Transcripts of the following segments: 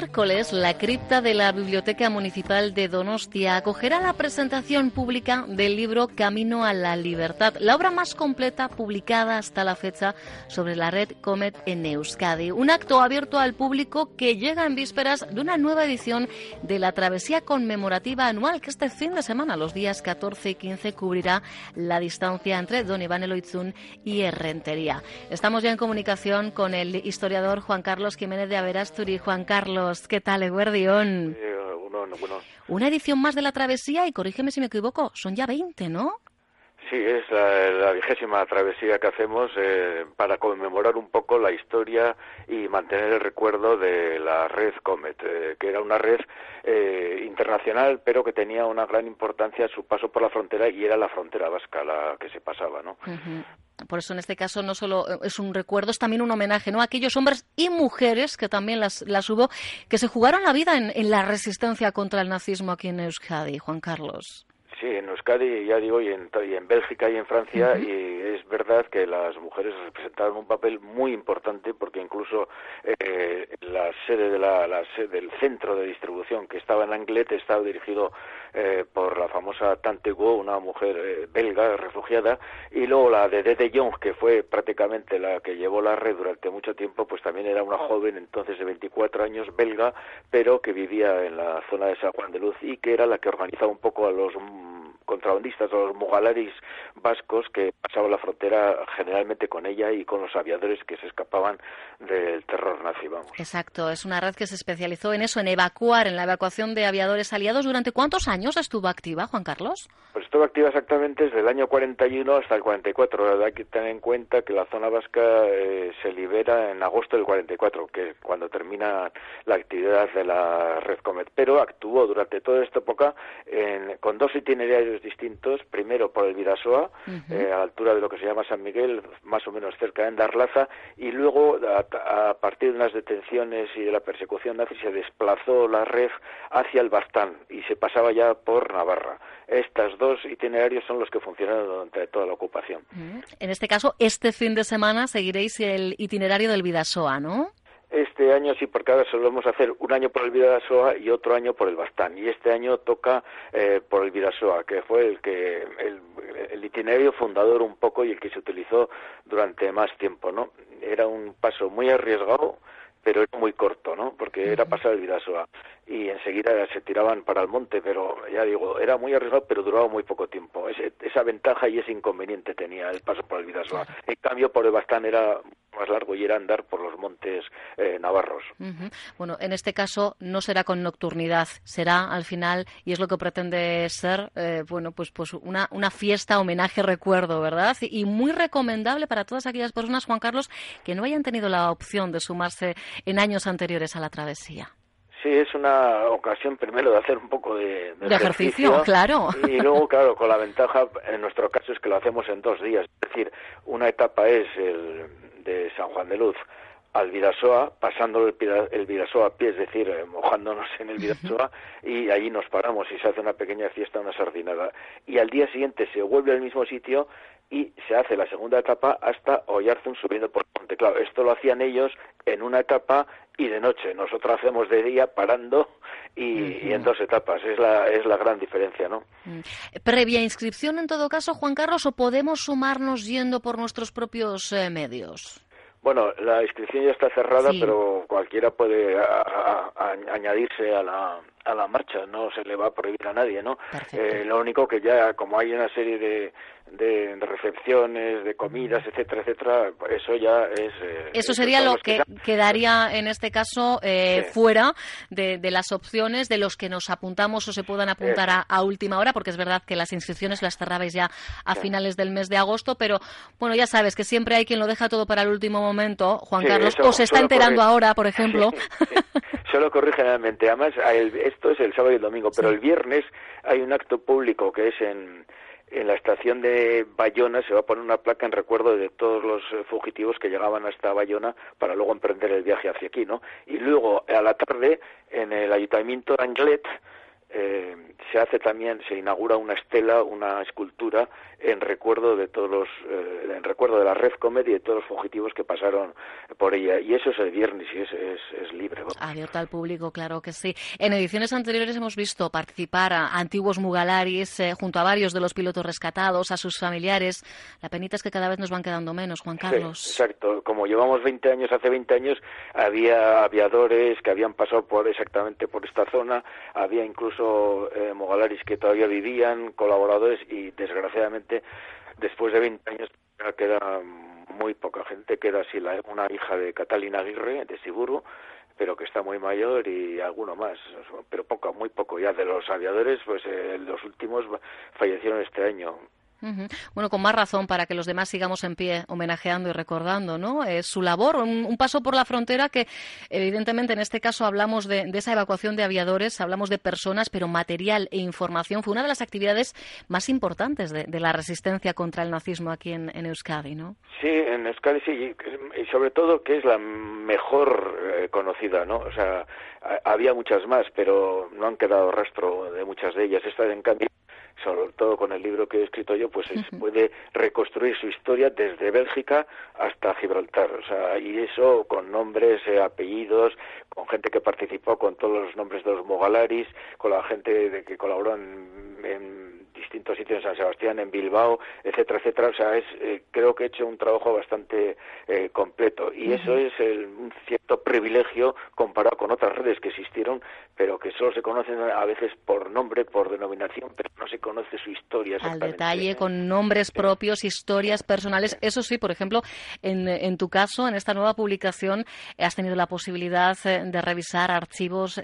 Miércoles, la cripta de la Biblioteca Municipal de Donostia acogerá la presentación pública del libro Camino a la Libertad, la obra más completa publicada hasta la fecha sobre la red Comet en Euskadi. Un acto abierto al público que llega en vísperas de una nueva edición de la travesía conmemorativa anual que este fin de semana, los días 14 y 15, cubrirá la distancia entre Don Iván Eloizun y Herrentería. Estamos ya en comunicación con el historiador Juan Carlos Jiménez de Averasturi. Juan Carlos. ¿Qué tal, Eguerdión? Eh, Una edición más de la travesía y corrígeme si me equivoco, son ya 20, ¿no? Sí, es la, vigésima travesía que hacemos eh, para conmemorar un poco la historia y mantener el recuerdo de la red Comet, eh, que era una red eh, internacional, pero que tenía una gran importancia su paso por la frontera y era la frontera vasca la que se pasaba, ¿no? Por eso en este caso no solo es un recuerdo, es también un homenaje ¿no? a aquellos hombres y mujeres que también las, las hubo, que se jugaron la vida en la resistencia contra el nazismo aquí en Euskadi, Juan Carlos. Sí, en Euskadi, ya digo, y en, y en Bélgica y en Francia, y es verdad que las mujeres representaron un papel muy importante porque incluso eh, la sede de la, del centro de distribución que estaba en Anglet estaba dirigido eh, por la famosa Tante Go, una mujer eh, belga refugiada, y luego la de Dede Jong, que fue prácticamente la que llevó la red durante mucho tiempo, pues también era una joven entonces de 24 años belga, pero que vivía en la zona de San Juan de Luz y que era la que organizaba un poco a los contrabandistas los mugalaris vascos que pasaban la frontera generalmente con ella y con los aviadores que se escapaban del terror nazi, vamos. Exacto, es una red que se especializó en eso, en evacuar, en la evacuación de aviadores aliados. ¿Durante cuántos años estuvo activa, Juan Carlos? Pues estuvo activa exactamente desde el año 41 hasta el 44. Hay que tener en cuenta que la zona vasca eh, se libera en agosto del 44, que es cuando termina la actividad de la red Comet. Pero actuó durante toda esta época con dos itinerarios distintos, primero por el Vidasoa, eh, a la altura de lo que se llama San Miguel, más o menos cerca de Endarlaza, y luego a, partir de unas detenciones y de la persecución nazi se desplazó la red hacia el Bastán y se pasaba ya por Navarra. Estos dos itinerarios son los que funcionaron durante toda la ocupación. En este caso, este fin de semana seguiréis el itinerario del Vidasoa, ¿no? Este año sí, porque ahora solemos hacer un año por el Vidasoa y otro año por el Bastán. Y este año toca eh, por el Vidasoa, que fue el que el, itinerario fundador un poco y el que se utilizó durante más tiempo, ¿no? Era un paso muy arriesgado, pero era muy corto, ¿no? Porque era pasar el Vidasoa y enseguida se tiraban para el monte, pero ya digo, era muy arriesgado, pero duraba muy poco tiempo. esa ventaja y ese inconveniente tenía el paso por el Vidasoa. En cambio, por el Bastán era más largo y era andar por los montes eh, navarros. Bueno, en este caso no será con nocturnidad, será al final, y es lo que pretende ser, eh, bueno, pues, pues una, una fiesta, homenaje, recuerdo, ¿verdad? Y muy recomendable para todas aquellas personas, Juan Carlos, que no hayan tenido la opción de sumarse en años anteriores a la travesía. Sí, es una ocasión primero de hacer un poco de, de, ejercicio, claro. Y luego, claro, con la ventaja, en nuestro caso, es que lo hacemos en dos días. Es decir, una etapa es el de San Juan de Luz al Vidasoa, pasando el, el Vidasoa a pie, es decir, eh, mojándonos en el Vidasoa, y allí nos paramos y se hace una pequeña fiesta, una sardinada. Y al día siguiente se vuelve al mismo sitio y se hace la segunda etapa hasta Oyarzun subiendo por el monte. Claro, esto lo hacían ellos en una etapa y de noche. Nosotros hacemos de día parando y, en dos etapas. Es la, es la gran diferencia, ¿no? Mm. ¿Previa inscripción en todo caso, Juan Carlos, o podemos sumarnos yendo por nuestros propios eh, medios? Bueno, la inscripción ya está cerrada, pero cualquiera puede añadirse a la, a la marcha, no se le va a prohibir a nadie, ¿no? Eh, lo único que ya, como hay una serie de, de, recepciones, de comidas, etcétera, etcétera, eso ya es... Eh, eso sería lo que, quedaría en este caso eh, fuera de, de, las opciones de los que nos apuntamos o se puedan apuntar a, última hora, porque es verdad que las inscripciones las cerrabais ya a finales del mes de agosto, pero bueno, ya sabes que siempre hay quien lo deja todo para el último momento, Juan Carlos, o se está enterando ahora, por ejemplo. Solo corrí generalmente, además esto es el sábado y el domingo, pero el viernes hay un acto público que es en en la estación de Bayona se va a poner una placa en recuerdo de todos los eh, fugitivos que llegaban hasta Bayona para luego emprender el viaje hacia aquí, ¿no? Y luego a la tarde en el ayuntamiento de Anglet eh, se hace también, se inaugura una estela, una escultura en recuerdo de todos los, eh, en recuerdo de la Red Comedy y de todos los fugitivos que pasaron por ella. Y eso es el viernes y es, es, libre. Abierto al público, claro que sí. En ediciones anteriores hemos visto participar a antiguos mugalaris eh, junto a varios de los pilotos rescatados, a sus familiares. La penita es que cada vez nos van quedando menos, Juan Carlos. exacto. Como llevamos 20 años, hace 20 años había aviadores que habían pasado por exactamente por esta zona, había incluso eh, mugalaris que todavía vivían, colaboradores y desgraciadamente después de 20 años queda muy poca gente, queda así la, una hija de Catalina Aguirre, de Siburu, pero que está muy mayor y alguno más, pero poco, muy poco ya de los aviadores, pues eh, los últimos fallecieron este año. Bueno, con más razón para que los demás sigamos en pie homenajeando y recordando, ¿no? Es su labor, un, paso por la frontera que, evidentemente, en este caso hablamos de, esa evacuación de aviadores, hablamos de personas, pero material e información fue una de las actividades más importantes de, la resistencia contra el nazismo aquí en, Euskadi, ¿no? Sí, en Euskadi sí, y sobre todo que es la mejor eh, conocida, ¿no? O sea, había muchas más, pero no han quedado rastro de muchas de ellas. Esta, en cambio, sobre todo con el libro que he escrito yo, pues se puede reconstruir su historia desde Bélgica hasta Gibraltar, o sea, y eso con nombres, eh, apellidos, con gente que participó, con todos los nombres de los Mogalaris, con la gente de que colaboró en distintos sitios en San Sebastián, en Bilbao, etcétera, etcétera. O sea, es, eh, creo que he hecho un trabajo bastante eh, completo. Y eso es un cierto privilegio comparado con otras redes que existieron, pero que solo se conocen a veces por nombre, por denominación, pero no se conoce su historia. Al detalle, con nombres propios, historias personales. Eso sí, por ejemplo, en, en tu caso, en esta nueva publicación, has tenido la posibilidad eh, de revisar archivos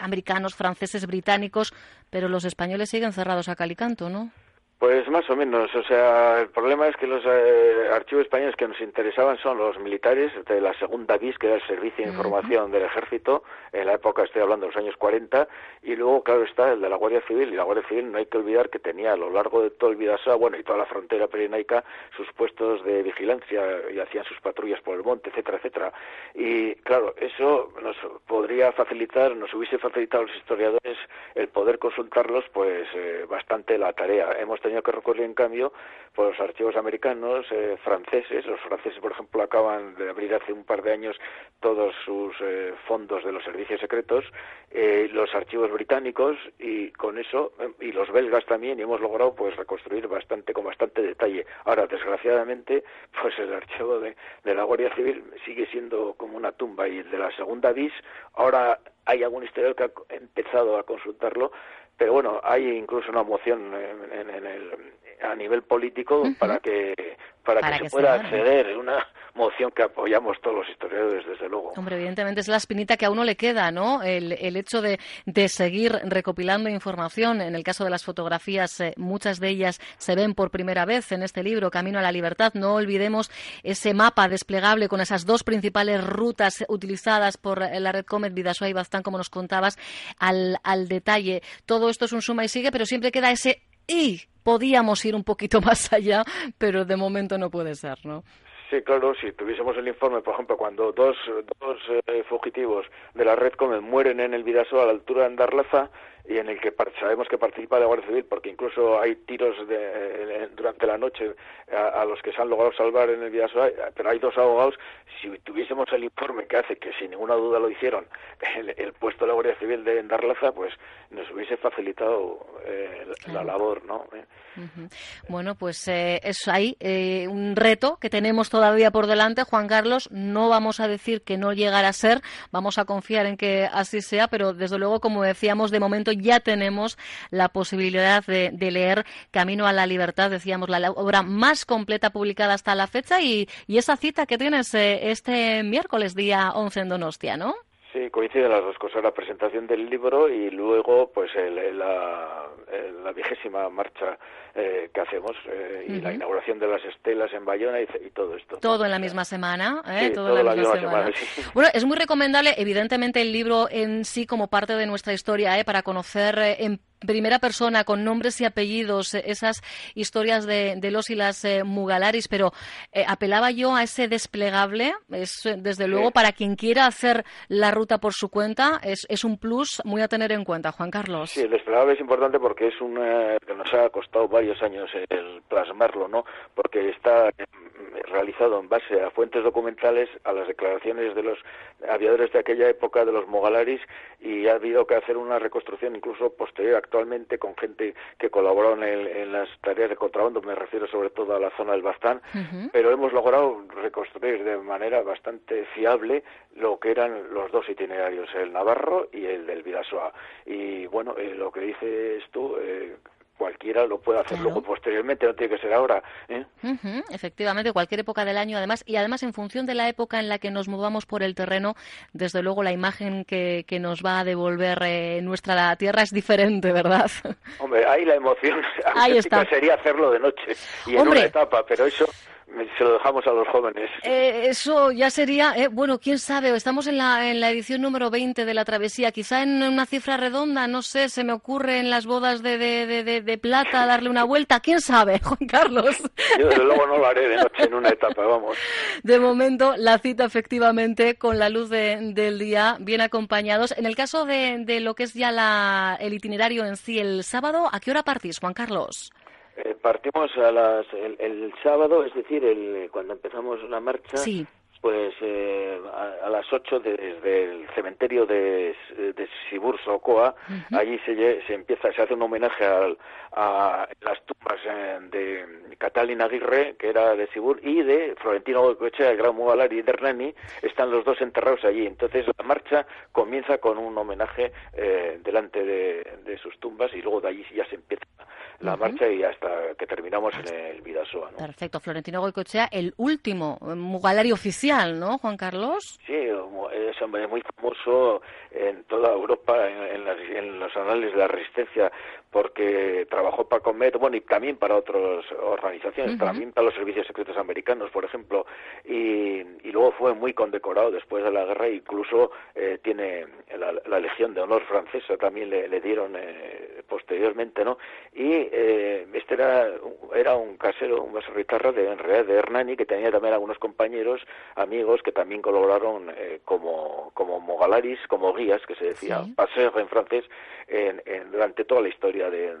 americanos, franceses, británicos, pero los españoles siguen cerrados a Calicanto, ¿no? Pues más o menos, o sea, el problema es que los eh, archivos españoles que nos interesaban son los militares de la segunda BIS, que era el Servicio de Información del Ejército, en la época estoy hablando de los años 40, y luego, claro, está el de la Guardia Civil, y la Guardia Civil no hay que olvidar que tenía a lo largo de todo el Vidasoa, bueno, y toda la frontera perenaica, sus puestos de vigilancia, y hacían sus patrullas por el monte, etcétera, etcétera. Y, claro, eso nos podría facilitar, nos hubiese facilitado a los historiadores el poder consultarlos, pues, eh, bastante la tarea. Hemos tenido que recurrir, en cambio, por los archivos americanos, eh, franceses. Los franceses, por ejemplo, acaban de abrir hace un par de años todos sus eh, fondos de los servicios secretos, eh, los archivos británicos y con eso, y los belgas también, y hemos logrado pues reconstruir bastante, con bastante detalle. Ahora, desgraciadamente, pues el archivo de, de la Guardia Civil sigue siendo como una tumba y el de la segunda bis, ahora hay algún historiador que ha empezado a consultarlo, pero bueno, hay incluso una moción en, el, a nivel político para que para, que, se pueda acceder, una moción que apoyamos todos los historiadores, desde luego. Hombre, evidentemente es la espinita que a uno le queda, ¿no? El, el hecho de, de, seguir recopilando información. En el caso de las fotografías, eh, muchas de ellas se ven por primera vez en este libro, Camino a la Libertad. No olvidemos ese mapa desplegable con esas dos principales rutas utilizadas por la red Comet, Vidasoa y Baztán, como nos contabas, al, al detalle. Todo esto es un suma y sigue, pero siempre queda ese y podíamos ir un poquito más allá, pero de momento no puede ser, ¿no? Sí, claro, si tuviésemos el informe, por ejemplo, cuando dos, dos eh, fugitivos de la red Comet mueren en el Vidaso a la altura de Andarlaza, y en el que sabemos que participa la Guardia Civil porque incluso hay tiros de, durante la noche a, los que se han logrado salvar en el Vidasoa, pero hay dos abogados. Si tuviésemos el informe que hace que sin ninguna duda lo hicieron el, puesto de la Guardia Civil de Endarlaza, pues nos hubiese facilitado eh, la labor, ¿no? Eh. Bueno, pues eh, es ahí eh, un reto que tenemos todavía por delante, Juan Carlos. No vamos a decir que no llegará a ser, vamos a confiar en que así sea, pero desde luego, como decíamos, de momento ya tenemos la posibilidad de, leer Camino a la Libertad, decíamos, la obra más completa publicada hasta la fecha y, esa cita que tienes eh, este miércoles, día 11 en Donostia, ¿no? Sí, coinciden las dos cosas, la presentación del libro y luego pues la, la vigésima marcha eh, que hacemos eh, y la inauguración de las estelas en Bayona y, todo esto. Todo en la misma semana, ¿eh? todo, en la misma, semana. Bueno, es muy recomendable, evidentemente, el libro en sí como parte de nuestra historia, ¿eh? para conocer en primera persona, con nombres y apellidos, esas historias de, los y las Mugalaris, pero apelaba yo a ese desplegable, es desde luego para quien quiera hacer la ruta por su cuenta, es, es un plus muy a tener en cuenta, Juan Carlos. Sí, el desplegable es importante porque es un que nos ha costado varios años el plasmarlo, ¿no? Porque está realizado en base a fuentes documentales, a las declaraciones de los aviadores de aquella época, de los mogalaris, y ha habido que hacer una reconstrucción incluso posterior actualmente con gente que colaboró en, las tareas de contrabando, me refiero sobre todo a la zona del Bastán, pero hemos logrado reconstruir de manera bastante fiable lo que eran los dos itinerarios, el Navarro y el del Vidasoa. Y bueno, eh, lo que dices tú, eh, cualquiera lo puede hacer luego posteriormente, no tiene que ser ahora. ¿eh? efectivamente, cualquier época del año, además, y además en función de la época en la que nos movamos por el terreno, desde luego la imagen que, que nos va a devolver eh, nuestra tierra es diferente, ¿verdad? Hombre, ahí la emoción ahí sería hacerlo de noche y en una etapa, pero eso se lo dejamos a los jóvenes. Eh, eso ya sería, eh, bueno, quién sabe, estamos en la, en la edición número 20 de la travesía, quizá en una cifra redonda, no sé, se me ocurre en las bodas de, de, de, de plata darle una vuelta, quién sabe, Juan Carlos. Yo desde luego no lo haré de noche en una etapa, vamos. De momento, la cita efectivamente con la luz del día, bien acompañados. En el caso de, de lo que es ya la, el itinerario en sí, el sábado, ¿a qué hora partís, Juan Carlos? Eh, partimos a las, el, sábado, es decir, el, cuando empezamos la marcha, pues eh, a, las 8 desde el cementerio de, de Sibur Socoa, allí se, se empieza, se hace un homenaje a las tumbas eh, de Catalina Aguirre, que era de Sibur, y de Florentino Goicoechea, el gran Mugalari y de Hernani, están los dos enterrados allí. Entonces la marcha comienza con un homenaje delante de, de sus tumbas y luego de allí ya se empieza la marcha y hasta que terminamos en el Vidasoa. Perfecto. Florentino Goicochea, el último Mugalari oficial, ¿no, Juan Carlos? Sí, es muy famoso en toda Europa en, en los anales de la resistencia porque trabajó para Comet, bueno, y también para otras organizaciones, también para los servicios secretos americanos, por ejemplo, y, y, luego fue muy condecorado después de la guerra, incluso eh, tiene la, Legión de Honor francesa, también le, le dieron eh, posteriormente, ¿no? Y eh, este era, era un casero, un baserritarra de, en realidad de Hernani, que tenía también algunos compañeros, amigos, que también colaboraron eh, como, como mogalaris, como guías, que se decía, ¿Sí? en francés, en, durante toda la historia de,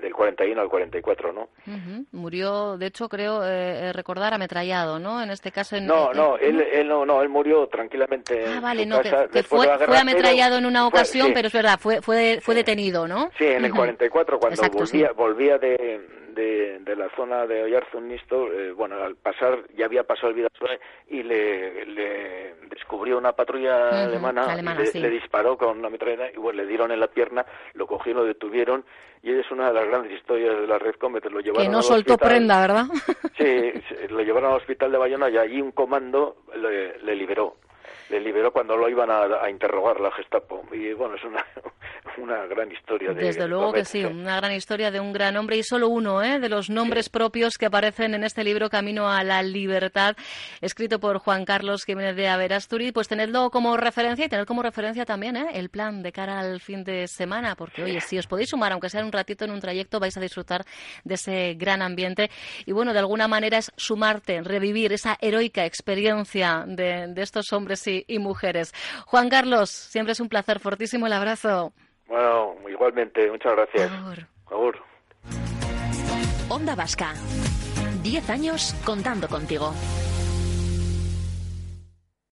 del 41 al 44, ¿no? Murió, de hecho, creo eh, recordar ametrallado, ¿no? En este caso. En, no, no, él, él, no, no, él murió tranquilamente. Ah, vale, no, que, fue, fue, ametrallado en una ocasión, pero es verdad, fue, fue, fue detenido, ¿no? Sí, en el 44, cuando volvía, volvía de de, de la zona de Oyarzunisto, eh, bueno, al pasar, ya había pasado el Vidasoa y le, le descubrió una patrulla alemana, le, disparó con una metralleta y bueno, le dieron en la pierna, lo cogieron, lo detuvieron y es una de las grandes historias de la Red Comet, lo llevaron Que no soltó prenda, ¿verdad? sí, lo llevaron al hospital de Bayona y allí un comando le, le liberó le liberó cuando lo iban a, interrogar la Gestapo. Y bueno, es una, una gran historia. De, Desde luego que sí, una gran historia de un gran hombre y solo uno ¿eh? de los nombres propios que aparecen en este libro Camino a la Libertad, escrito por Juan Carlos Jiménez de Averasturi. Pues tenedlo como referencia y tener como referencia también ¿eh? el plan de cara al fin de semana, porque oye, si os podéis sumar, aunque sea un ratito en un trayecto, vais a disfrutar de ese gran ambiente. Y bueno, de alguna manera es sumarte, revivir esa heroica experiencia de, de estos hombres y y, mujeres. Juan Carlos, siempre es un placer, fortísimo el abrazo. Bueno, igualmente, muchas gracias. Por Onda Vasca. Diez años contando contigo.